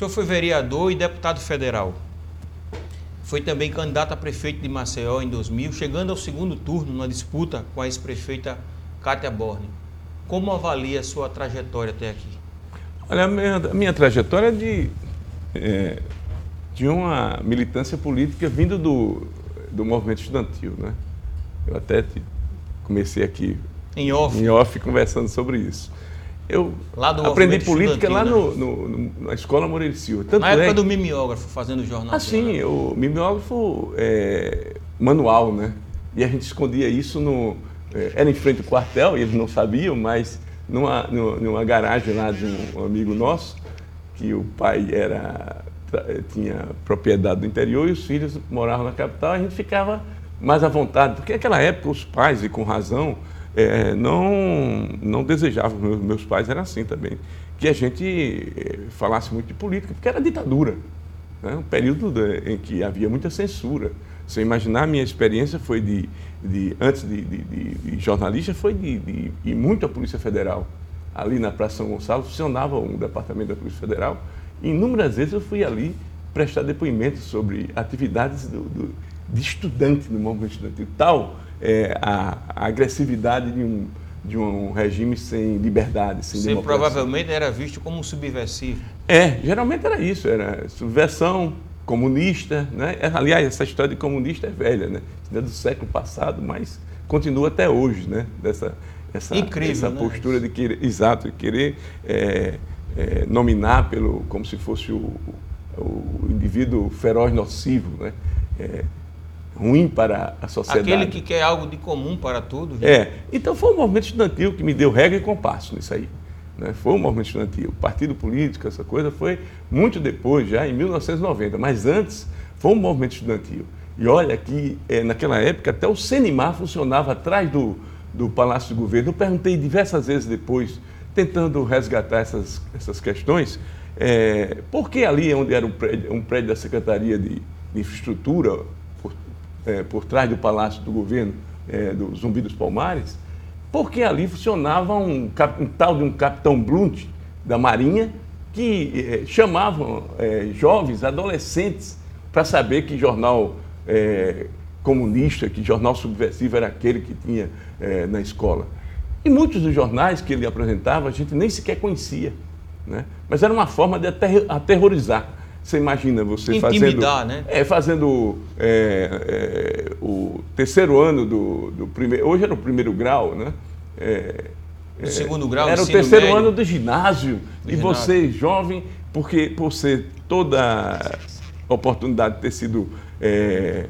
senhor foi vereador e deputado federal. Foi também candidato a prefeito de Maceió em 2000, chegando ao segundo turno na disputa com a ex-prefeita Cátia Borne. Como avalia a sua trajetória até aqui? Olha, a minha, a minha trajetória é de, é, de uma militância política vindo do, do movimento estudantil. Né? Eu até comecei aqui em off. em off conversando sobre isso. Eu aprendi política lá no, no, no, na Escola Moreira Silva. Tanto na época é... do mimeógrafo, fazendo jornal. Ah, sim, o mimeógrafo é, manual, né? E a gente escondia isso no... É, era em frente ao quartel, e eles não sabiam, mas numa, numa garagem lá de um amigo nosso, que o pai era tinha propriedade do interior e os filhos moravam na capital, a gente ficava mais à vontade, porque naquela época os pais, e com razão, é, não, não desejavam, meus, meus pais eram assim também, que a gente é, falasse muito de política, porque era ditadura, né? um período de, em que havia muita censura. Você imaginar, a minha experiência foi de, de antes de, de, jornalista, foi de ir muito à Polícia Federal. Ali na Praça São Gonçalo funcionava um departamento da Polícia Federal, e inúmeras vezes eu fui ali prestar depoimentos sobre atividades do, do, de estudante no movimento estudantil, tal é, a, a, agressividade de um, de um regime sem liberdade, sem Você democracia. provavelmente era visto como um subversivo. É, geralmente era isso, era subversão, comunista, né? Aliás, essa história de comunista é velha, né? É do século passado, mas continua até hoje, né? Dessa, essa, Incrível, essa né? postura de querer, exato, de querer é, é, nominar pelo, como se fosse o, o indivíduo feroz nocivo, né? É, ruim para a sociedade. Aquele que quer algo de comum para todos. Né? É. Então foi o movimento estudantil que me deu regra e compasso nisso aí. Né? Foi o movimento estudantil. Partido político, essa coisa, foi muito depois, já em 1990. Mas antes, foi um movimento estudantil. E olha que é, naquela época até o Senimar funcionava atrás do, do Palácio do Governo. Eu perguntei diversas vezes depois, tentando resgatar essas, essas questões, é, por que ali onde era um prédio, um prédio da Secretaria de, de Infraestrutura, é, por trás do Palácio do Governo é, do Zumbi dos Palmares, porque ali funcionava um, um tal de um capitão Blunt da Marinha que é, é, jovens, adolescentes, para saber que jornal é, comunista, que jornal subversivo era aquele que tinha é, na escola. E muitos dos jornais que ele apresentava a gente nem sequer conhecia, né? mas era uma forma de aterrorizar. Você imagina você Intimidar, fazendo, né? É, fazendo é, é, o terceiro ano do, do, primeiro. Hoje era o primeiro grau, né? É, o segundo grau, Era o terceiro médio. ano do ginásio. Do e ginásio. você, jovem, porque por ser toda a oportunidade de ter sido é,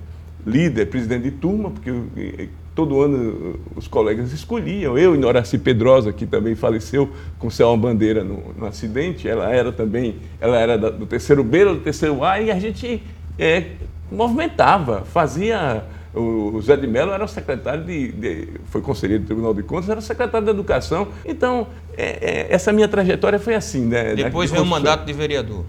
líder, presidente de turma, porque todo ano os colegas escolhiam. Eu e Noraci Pedrosa, que também faleceu com Selma Bandeira no, no, acidente, ela era também, ela era do terceiro B, do terceiro A, e a gente é, movimentava, fazia. O Zé de Mello era o secretário de, de, foi conselheiro do Tribunal de Contas, era o secretário de Educação. Então, é, é, essa minha trajetória foi assim, né? Depois veio o mandato de vereador.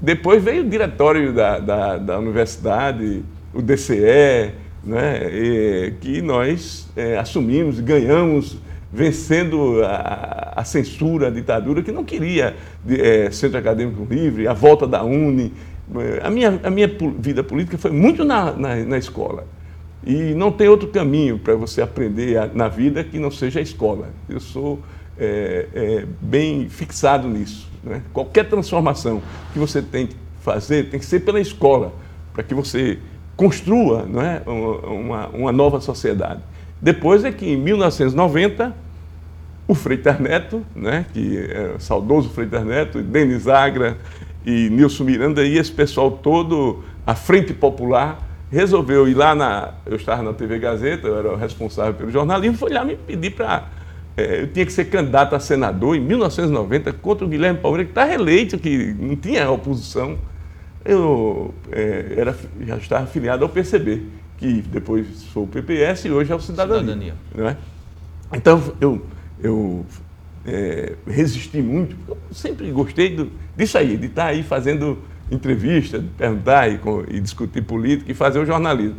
Depois veio o diretório da, da, da universidade, o DCE, né, e, que nós é, assumimos, ganhamos, vencendo a, a, censura, a ditadura, que não queria é, centro acadêmico livre, a volta da Uni. A minha, a minha vida política foi muito na, na, na escola. E não tem outro caminho para você aprender a, na vida que não seja a escola. Eu sou é, é, bem fixado nisso. Né? Qualquer transformação que você tem que fazer tem que ser pela escola, para que você construa não é, uma, uma nova sociedade. Depois é que, em 1990, o Freitas Neto, né, que é o saudoso Freitas Neto, Denis Agra e Nilson Miranda e esse pessoal todo, a Frente Popular, resolveu ir lá na. Eu estava na TV Gazeta, eu era o responsável pelo jornalismo, foi lá me pedir para. É, eu tinha que ser candidato a senador em 1990 contra o Guilherme Palmeira, que está reeleito, que não tinha oposição eu é, era, já estava afiliado ao PCB, que depois foi o PPS e hoje é o Cidadania. Cidadania. Não é? Então, eu, eu é, resisti muito, eu sempre gostei do, disso aí, de estar aí fazendo entrevista, de perguntar e, e discutir política e fazer o jornalismo.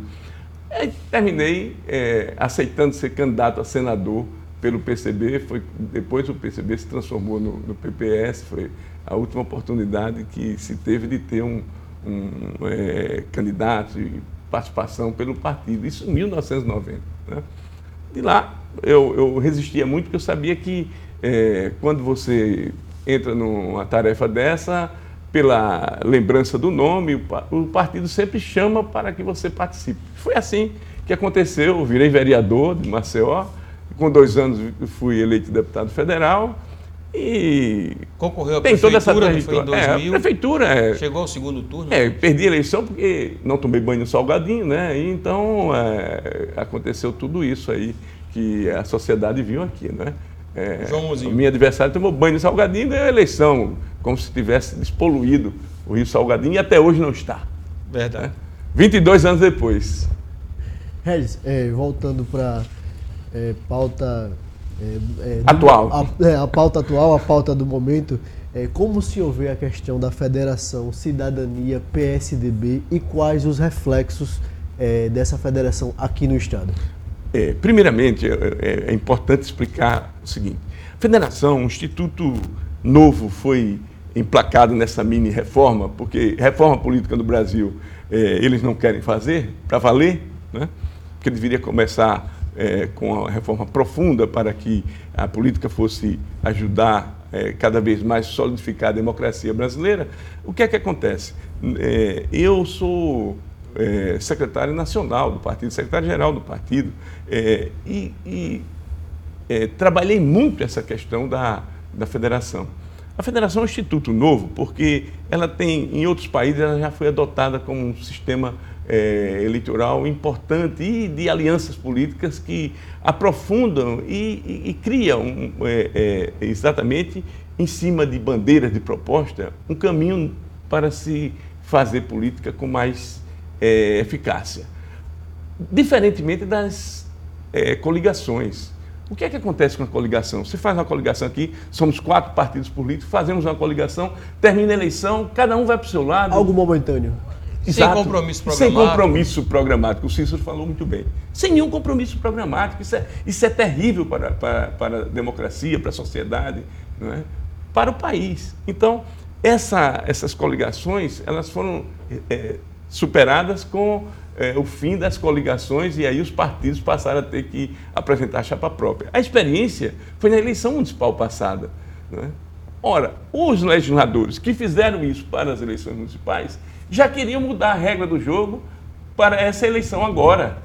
Aí terminei é, aceitando ser candidato a senador pelo PCB, foi, depois o PCB se transformou no, no PPS, foi a última oportunidade que se teve de ter um, um é, candidato e participação pelo partido. Isso em 1990. Né? De lá, eu, eu, resistia muito, porque eu sabia que é, quando você entra numa tarefa dessa, pela lembrança do nome, o partido sempre chama para que você participe. Foi assim que aconteceu, eu virei vereador de Maceió, com dois anos fui eleito deputado federal e concorreu à tem toda essa foi em 2000. É, a prefeitura é, chegou ao segundo turno. É, perdi a eleição porque não tomei banho no salgadinho, né? E então é, aconteceu tudo isso aí que a sociedade viu aqui, né? É, Joãozinho. O meu adversário tomou banho no salgadinho e ganhou a eleição, como se tivesse despoluído o Rio Salgadinho e até hoje não está. Verdade. Né? 22 anos depois. Regis, é, voltando para é, pauta é, é, atual. A, é, a, pauta atual, a pauta do momento. É, como se houver a questão da federação, cidadania, PSDB e quais os reflexos é, dessa federação aqui no Estado? Primeiramente, é, é, importante explicar o seguinte: a federação, um instituto novo, foi emplacado nessa mini reforma, porque reforma política no Brasil eles não querem fazer para valer, né? porque deveria começar é, com a reforma profunda para que a política fosse ajudar é, cada vez mais solidificar a democracia brasileira, o que é que acontece? É, eu sou é, secretário nacional do partido, secretário-geral do partido, é, e, e é, trabalhei muito essa questão da, da federação. A federação é um instituto novo, porque ela tem, em outros países, ela já foi adotada como um sistema é, eleitoral importante e de alianças políticas que aprofundam e, e, e criam é, é, exatamente em cima de bandeiras de proposta um caminho para se fazer política com mais é, eficácia. Diferentemente das é, coligações. O que é que acontece com a coligação? Você faz uma coligação aqui, somos quatro partidos políticos, fazemos uma coligação, termina a eleição, cada um vai para o seu lado. Algo momentâneo. Exato. Sem compromisso programático. Sem compromisso programático. O Cícero falou muito bem. Sem nenhum compromisso programático. Isso é, isso é terrível para, para, para a democracia, para a sociedade, não é? para o país. Então, essa, essas coligações elas foram é, superadas com é, o fim das coligações e aí os partidos passaram a ter que apresentar a chapa própria. A experiência foi na eleição municipal passada. É? Ora, os legisladores que fizeram isso para as eleições municipais já queriam mudar a regra do jogo para essa eleição agora.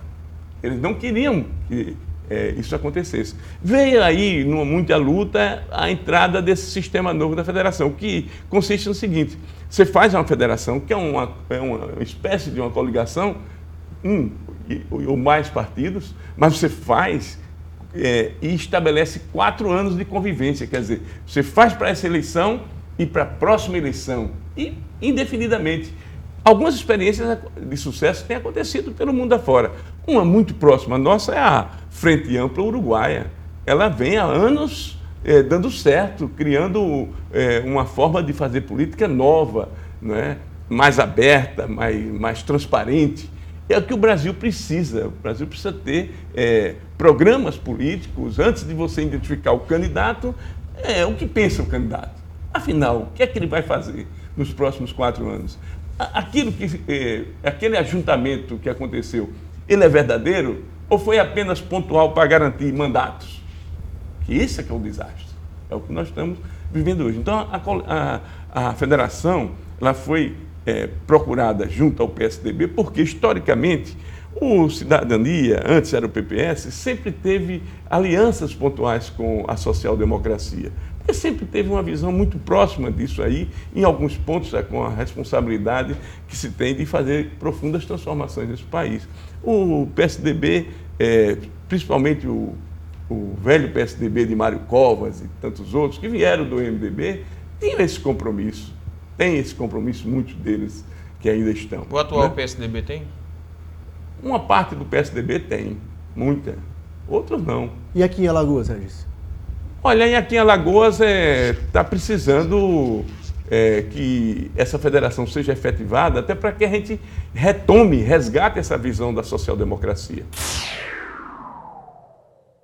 Eles não queriam que é, isso acontecesse. Veio aí, numa muita luta, a entrada desse sistema novo da federação, que consiste no seguinte: você faz uma federação, que é uma, é uma espécie de uma coligação, um ou mais partidos, mas você faz é, e estabelece quatro anos de convivência. Quer dizer, você faz para essa eleição e para a próxima eleição, e indefinidamente. Algumas experiências de sucesso têm acontecido pelo mundo afora. Uma muito próxima nossa é a Frente Ampla Uruguaia. Ela vem há anos é, dando certo, criando é, uma forma de fazer política nova, não é? mais aberta, mais, mais transparente. É o que o Brasil precisa. O Brasil precisa ter é, programas políticos, antes de você identificar o candidato, é o que pensa o candidato. Afinal, o que é que ele vai fazer nos próximos quatro anos? Aquilo que é, aquele ajuntamento que aconteceu, ele é verdadeiro ou foi apenas pontual para garantir mandatos? Que esse é que é o desastre. É o que nós estamos vivendo hoje. Então a, a, a federação ela foi é, procurada junto ao PSDB porque historicamente o Cidadania, antes era o PPS, sempre teve alianças pontuais com a social-democracia sempre teve uma visão muito próxima disso aí, em alguns pontos é com a responsabilidade que se tem de fazer profundas transformações nesse país. O PSDB, é, principalmente o, o velho PSDB de Mário Covas e tantos outros que vieram do MDB, tinham esse compromisso, tem esse compromisso, muitos deles que ainda estão. O atual né? PSDB tem? Uma parte do PSDB tem, muita, outros não. E aqui em Alagoas, Regis? Olha, e aqui em Alagoas está é, tá precisando é, que essa federação seja efetivada, até para que a gente retome, resgate essa visão da social-democracia.